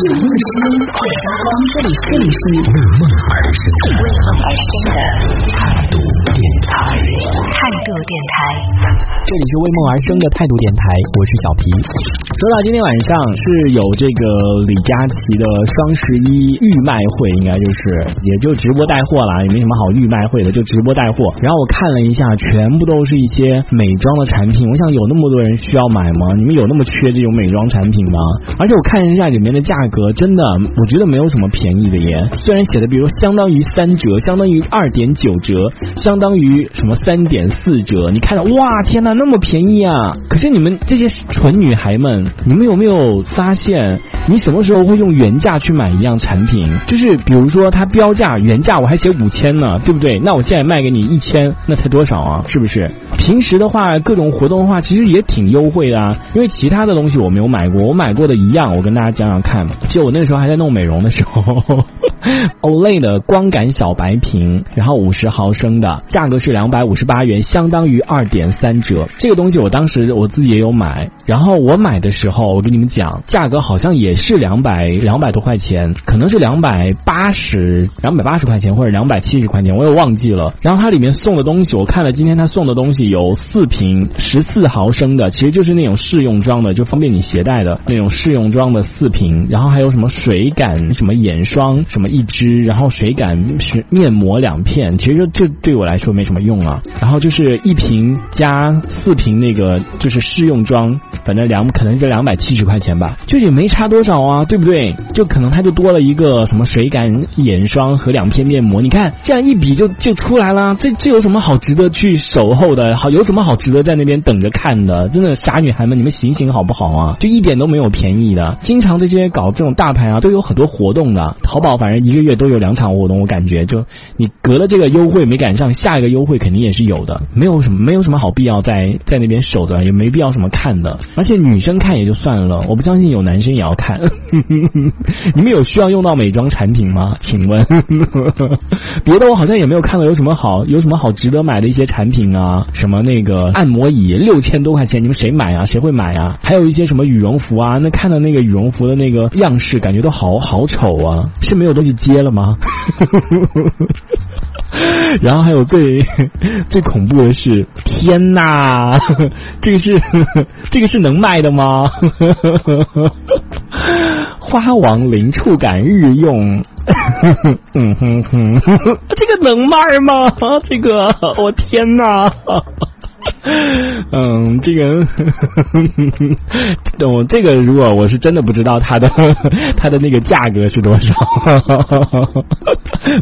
有梦的声音，会发光。这里是这里是为梦而生为梦而生的态度电台。态度电台。这里是为梦而生的态度电台，我是小皮。说到今天晚上是有这个李佳琦的双十一预卖会，应该就是也就直播带货了，也没什么好预卖会的，就直播带货。然后我看了一下，全部都是一些美妆的产品。我想有那么多人需要买吗？你们有那么缺这种美妆产品吗？而且我看一下里面的价格，真的我觉得没有什么便宜的耶。虽然写的比如相当于三折，相当于二点九折，相当于什么三点四四折，你看到哇天哪，那么便宜啊！可是你们这些蠢女孩们，你们有没有发现，你什么时候会用原价去买一样产品？就是比如说它标价原价我还写五千呢，对不对？那我现在卖给你一千，那才多少啊？是不是？平时的话，各种活动的话，其实也挺优惠的啊。因为其他的东西我没有买过，我买过的一样，我跟大家讲讲看。就我那时候还在弄美容的时候。Olay 的光感小白瓶，然后五十毫升的，价格是两百五十八元，相当于二点三折。这个东西我当时我自己也有买，然后我买的时候，我跟你们讲，价格好像也是两百两百多块钱，可能是两百八十两百八十块钱或者两百七十块钱，我也忘记了。然后它里面送的东西，我看了今天他送的东西有四瓶十四毫升的，其实就是那种试用装的，就方便你携带的那种试用装的四瓶，然后还有什么水感什么眼霜什么。一支，然后水感是面膜两片，其实这对我来说没什么用啊。然后就是一瓶加四瓶那个就是试用装，反正两可能是两百七十块钱吧，就也没差多多少啊，对不对？就可能它就多了一个什么水感眼霜和两片面膜，你看这样一比就就出来了，这这有什么好值得去守候的？好有什么好值得在那边等着看的？真的傻女孩们，你们醒醒好不好啊？就一点都没有便宜的，经常这些搞这种大牌啊，都有很多活动的，淘宝反正。一个月都有两场活动，我感觉就你隔了这个优惠没赶上，下一个优惠肯定也是有的，没有什么没有什么好必要在在那边守的，也没必要什么看的，而且女生看也就算了，我不相信有男生也要看。你们有需要用到美妆产品吗？请问，别的我好像也没有看到有什么好有什么好值得买的一些产品啊，什么那个按摩椅六千多块钱，你们谁买啊？谁会买啊？还有一些什么羽绒服啊，那看到那个羽绒服的那个样式，感觉都好好丑啊，是没有东西。接了吗？然后还有最最恐怖的是，天哪，这个是这个是能卖的吗？花王零触感日用，嗯哼哼，这个能卖吗？这个我天哪！嗯，这个，我这个如果我是真的不知道它的 它的那个价格是多少，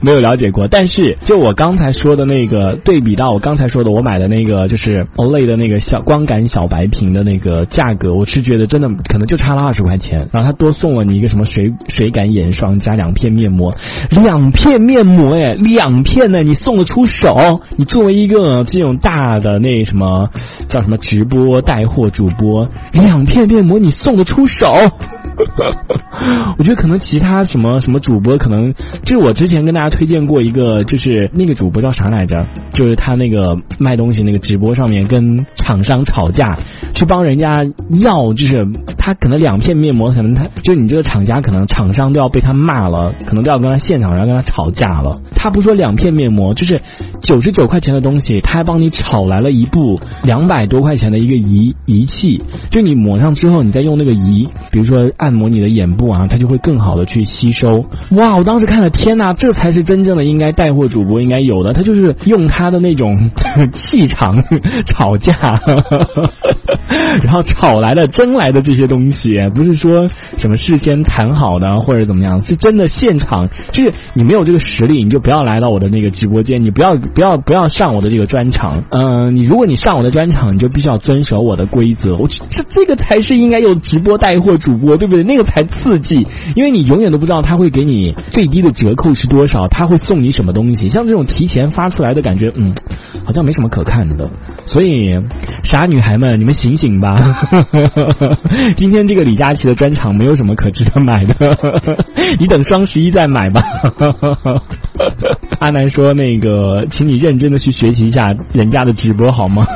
没有了解过。但是就我刚才说的那个，对比到我刚才说的我买的那个就是 Olay 的那个小光感小白瓶的那个价格，我是觉得真的可能就差了二十块钱。然后他多送了你一个什么水水感眼霜加两片面膜，两片面膜哎，两片呢，你送得出手？你作为一个这种大的那。什么叫什么直播带货主播？两片面膜你送得出手？我觉得可能其他什么什么主播可能就是我之前跟大家推荐过一个，就是那个主播叫啥来着？就是他那个卖东西那个直播上面跟厂商吵架，去帮人家要，就是他可能两片面膜，可能他就你这个厂家可能厂商都要被他骂了，可能都要跟他现场然后跟他吵架了。他不说两片面膜，就是九十九块钱的东西，他还帮你炒来了一部两百多块钱的一个仪仪器，就你抹上之后，你再用那个仪，比如说按。摩你的眼部啊，它就会更好的去吸收。哇，我当时看了，天呐，这才是真正的应该带货主播应该有的。他就是用他的那种气场 吵架，然后吵来的、争来的这些东西，东西不是说什么事先谈好的或者怎么样，是真的现场。就是你没有这个实力，你就不要来到我的那个直播间，你不要不要不要上我的这个专场。嗯，你如果你上我的专场，你就必须要遵守我的规则。我这这个才是应该有直播带货主播，对不对？那个才刺激，因为你永远都不知道他会给你最低的折扣是多少，他会送你什么东西。像这种提前发出来的感觉，嗯，好像没什么可看的。所以，傻女孩们，你们醒醒吧！今今天这个李佳琦的专场没有什么可值得买的，你等双十一再买吧。阿南说：“那个，请你认真的去学习一下人家的直播好吗？”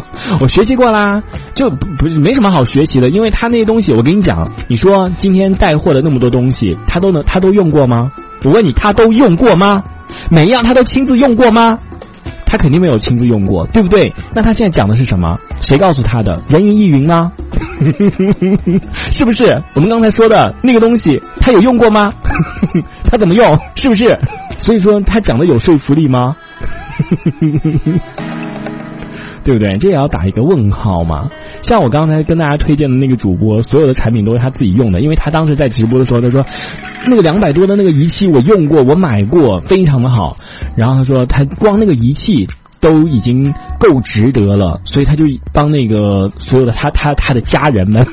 我学习过啦，就不是没什么好学习的，因为他那些东西，我跟你讲，你说今天带货的那么多东西，他都能他都用过吗？我问你，他都用过吗？每一样他都亲自用过吗？他肯定没有亲自用过，对不对？那他现在讲的是什么？谁告诉他的？人云亦云吗？是不是？我们刚才说的那个东西，他有用过吗？他怎么用？是不是？所以说他讲的有说服力吗？对不对？这也要打一个问号嘛。像我刚才跟大家推荐的那个主播，所有的产品都是他自己用的，因为他当时在直播的时候，他说那个两百多的那个仪器我用过，我买过，非常的好。然后他说他光那个仪器。都已经够值得了，所以他就帮那个所有的他他他的家人们，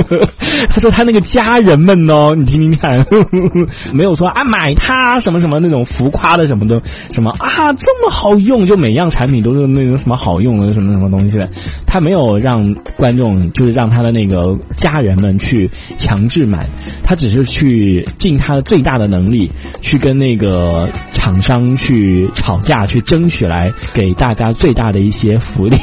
他说他那个家人们哦，你听听看，没有说啊买它什么什么那种浮夸的什么的什么啊这么好用，就每样产品都是那种什么好用的什么什么东西的，他没有让观众就是让他的那个家人们去强制买，他只是去尽他的最大的能力去跟那个厂商去吵架，去争取来给。大家最大的一些福利，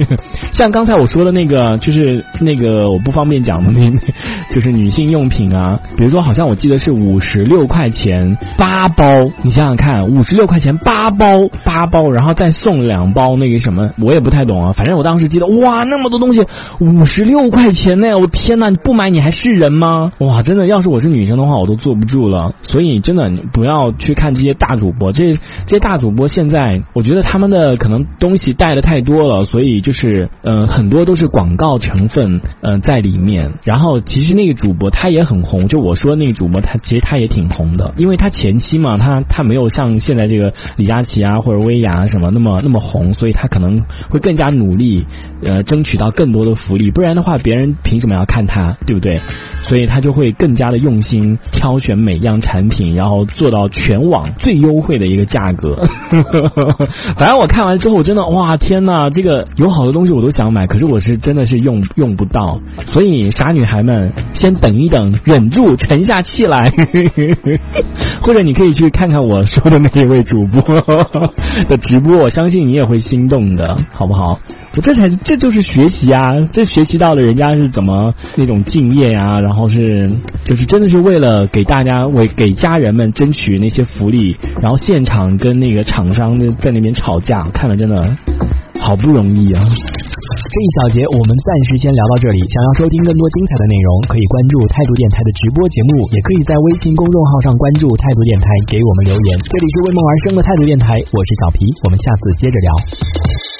像刚才我说的那个，就是那个我不方便讲的那，就是女性用品啊，比如说好像我记得是五十六块钱八包，你想想看，五十六块钱八包八包，然后再送两包那个什么，我也不太懂啊，反正我当时记得，哇，那么多东西，五十六块钱呢，我天呐，你不买你还是人吗？哇，真的，要是我是女生的话，我都坐不住了。所以真的，你不要去看这些大主播，这这些大主播现在，我觉得他们的。可能东西带的太多了，所以就是呃很多都是广告成分嗯在里面。然后其实那个主播他也很红，就我说那个主播他其实他也挺红的，因为他前期嘛，他他没有像现在这个李佳琦啊或者薇娅什么那么那么红，所以他可能会更加努力呃争取到更多的福利，不然的话别人凭什么要看他，对不对？所以他就会更加的用心挑选每样产品，然后做到全网最优惠的一个价格。反正我看。看完之后，真的哇天呐，这个有好多东西我都想买，可是我是真的是用用不到，所以傻女孩们先等一等，忍住，沉下气来，或者你可以去看看我说的那一位主播的直播，我相信你也会心动的，好不好？我这才这就是学习啊，这学习到了人家是怎么那种敬业呀，然后是就是真的是为了给大家为给家人们争取那些福利，然后现场跟那个厂商在那边吵架，看了真的好不容易啊。这一小节我们暂时先聊到这里，想要收听更多精彩的内容，可以关注态度电台的直播节目，也可以在微信公众号上关注态度电台，给我们留言。这里是为梦而生的态度电台，我是小皮，我们下次接着聊。